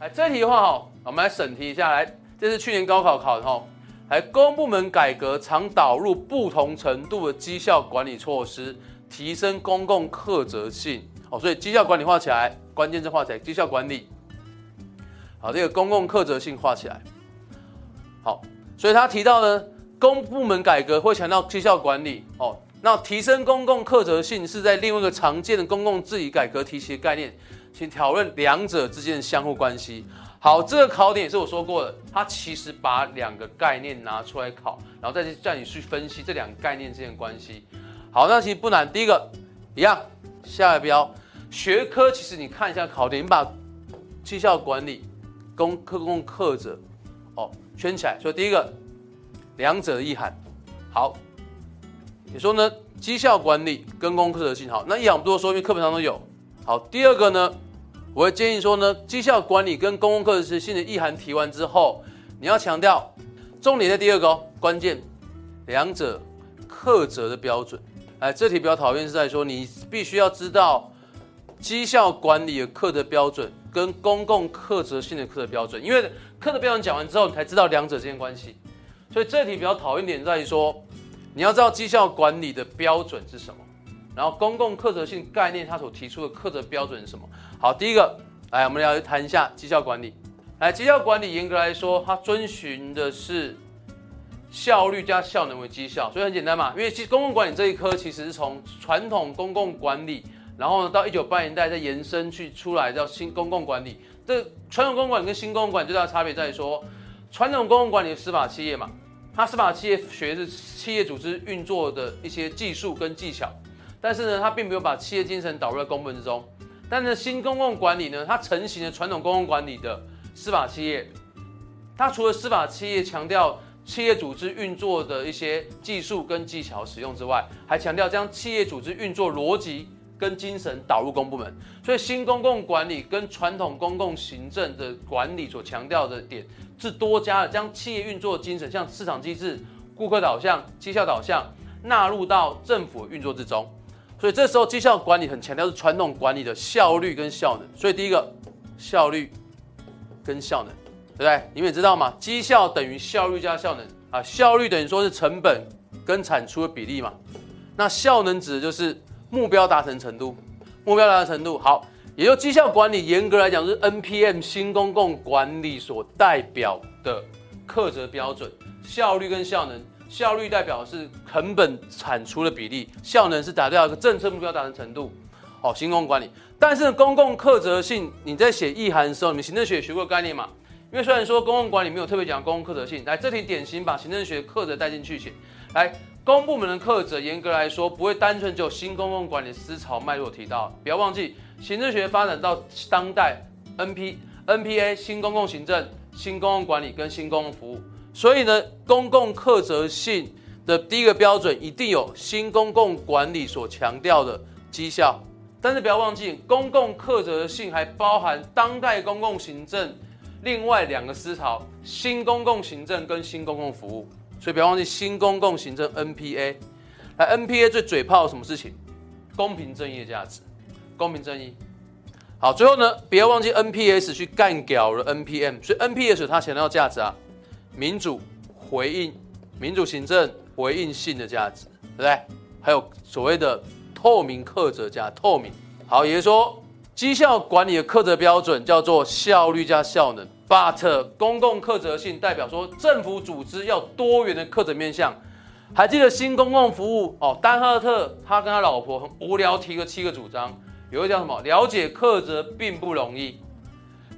来这题的话哈，我们来审题一下，来，这是去年高考考的哈，来公部门改革常导入不同程度的绩效管理措施，提升公共课责性哦，所以绩效管理画起来，关键字画起来，绩效管理，好，这个公共课责性画起来，好，所以他提到呢，公部门改革会强调绩效管理哦。那提升公共课责性是在另外一个常见的公共治理改革体系的概念，请讨论两者之间的相互关系。好，这个考点也是我说过的，它其实把两个概念拿出来考，然后再去叫你去分析这两个概念之间的关系。好，那其实不难，第一个一样，下一标学科，其实你看一下考点，你把绩效管理、公公共课者哦圈起来，所以第一个两者的意涵，好。你说呢？绩效管理跟公共课责性好，那一样不多说，因为课本上都有。好，第二个呢，我会建议说呢，绩效管理跟公共课责性的意涵提完之后，你要强调重点在第二个哦，关键两者课责的标准。哎，这题比较讨厌是在说你必须要知道绩效管理的课责标准跟公共课责性的课责标准，因为课责标准讲完之后，你才知道两者之间关系。所以这题比较讨厌点在于说。你要知道绩效管理的标准是什么，然后公共课责性概念它所提出的课责标准是什么？好，第一个，来我们来谈一下绩效管理。来，绩效管理严格来说，它遵循的是效率加效能为绩效，所以很简单嘛。因为其实公共管理这一科其实是从传统公共管理，然后呢到一九八零年代再延伸去出来叫新公共管理。这传统公共管理跟新公共管理最大的差别在于说，传统公共管理是司法企业嘛。它司法企业学的是企业组织运作的一些技术跟技巧，但是呢，他并没有把企业精神导入在公部门之中。但是新公共管理呢，它成型了传统公共管理的司法企业，它除了司法企业强调企业组织运作的一些技术跟技巧使用之外，还强调将企业组织运作逻辑跟精神导入公部门。所以新公共管理跟传统公共行政的管理所强调的点。是多加了将企业运作的精神，像市场机制、顾客导向、绩效导向纳入到政府运作之中，所以这时候绩效管理很强调是传统管理的效率跟效能。所以第一个效率跟效能，对不对？你们也知道嘛，绩效等于效率加效能啊，效率等于说是成本跟产出的比例嘛，那效能指的就是目标达成程度，目标达成程度好。也就绩效管理，严格来讲是 NPM 新公共管理所代表的课责标准。效率跟效能，效率代表是成本产出的比例，效能是达到一个政策目标达成程度。哦，新公共管理，但是公共课责性，你在写意涵的时候，你们行政学也学过概念嘛？因为虽然说公共管理没有特别讲公共课责性，来这题典型把行政学课责带进去写，来。公部门的课责，严格来说不会单纯只有新公共管理思潮脉络提到，不要忘记行政学发展到当代，N P N P A 新公共行政、新公共管理跟新公共服务，所以呢，公共课责性的第一个标准一定有新公共管理所强调的绩效，但是不要忘记，公共课责性还包含当代公共行政另外两个思潮：新公共行政跟新公共服务。所以不要忘记新公共行政 NPA，那 NPA 最嘴炮什么事情？公平正义的价值，公平正义。好，最后呢，不要忘记 NPS 去干掉了 NPM，所以 NPS 它强调价值啊，民主回应、民主行政回应性的价值，对不对？还有所谓的透明克责加透明。好，也就是说绩效管理的克责标准叫做效率加效能。But 公共克责性代表说，政府组织要多元的克责面向。还记得新公共服务哦，丹赫特他跟他老婆很无聊提个七个主张，有一个叫什么？了解克责并不容易，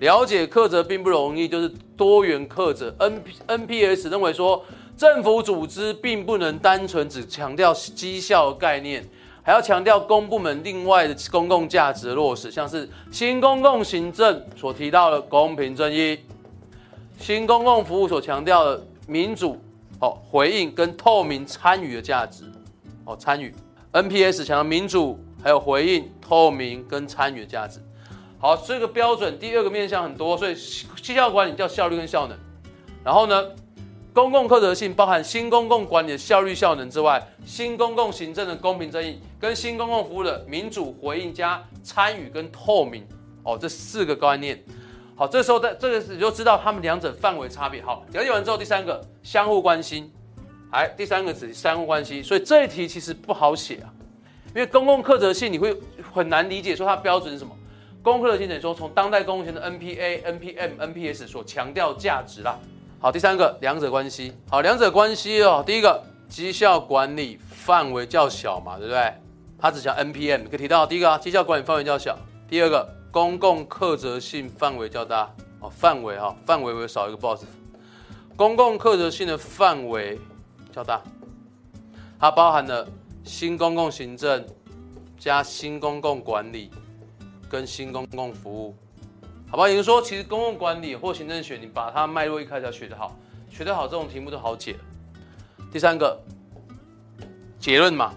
了解课责并不容易，就是多元课责。N NPS 认为说，政府组织并不能单纯只强调绩效概念。还要强调公部门另外的公共价值的落实，像是新公共行政所提到的公平正义，新公共服务所强调的民主、哦回应跟透明参与的价值，哦参与，NPS 强调民主还有回应、透明跟参与的价值。好，这个标准第二个面向很多，所以绩效管理叫效率跟效能。然后呢？公共课责性包含新公共管理的效率效能之外，新公共行政的公平正义，跟新公共服务的民主回应加参与跟透明哦，这四个概念。好，这时候在这个你就知道他们两者范围差别。好，了解完之后，第三个相互关心，哎，第三个指相互关系。所以这一题其实不好写啊，因为公共课责性你会很难理解，说它标准是什么？公共课责性等于说从当代公共权的 NPA、NPM、NPS 所强调价值啦。好，第三个两者关系。好，两者关系哦，第一个绩效管理范围较小嘛，对不对？它只讲 NPM，可以提到第一个啊，绩效管理范围较小。第二个。公共课责性范围较大哦，范围哈，范围会少一个 boss。公共课责性的范围较大，它包含了新公共行政加新公共管理跟新公共服务，好吧？也就是说，其实公共管理或行政学，你把它脉络一开始要学得好，学得好，这种题目都好解。第三个结论嘛，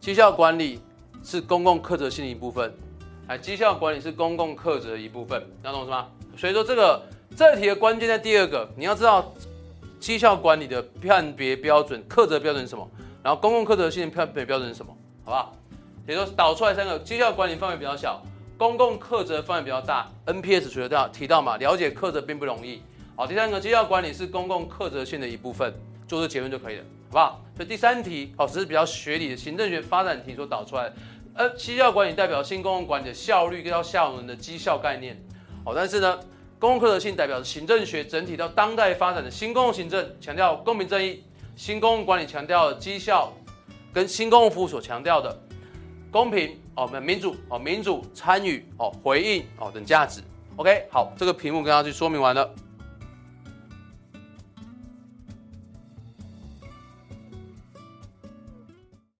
绩效管理是公共课责性的一部分。哎，绩效管理是公共课责的一部分，你要懂是吗？所以说这个这题的关键在第二个，你要知道绩效管理的判别标准、课责标准是什么，然后公共课责性的判别标准是什么，好不好？也就是说导出来三个，绩效管理范围比较小，公共课责范围比较大，NPS 学到提到嘛，了解课责并不容易。好，第三个绩效管理是公共课责性的一部分，做这结论就可以了，好不好？所以第三题哦，只是比较学理的行政学发展题所导出来。呃，绩效管理代表新公共管理的效率跟效能的绩效概念，好，但是呢，公共课责性代表行政学整体到当代发展的新公共行政，强调公平正义；新公共管理强调绩效，跟新公共服务所强调的公平哦，我们民主哦，民主参与哦，回应哦等价值。OK，好，这个题目跟大家去说明完了。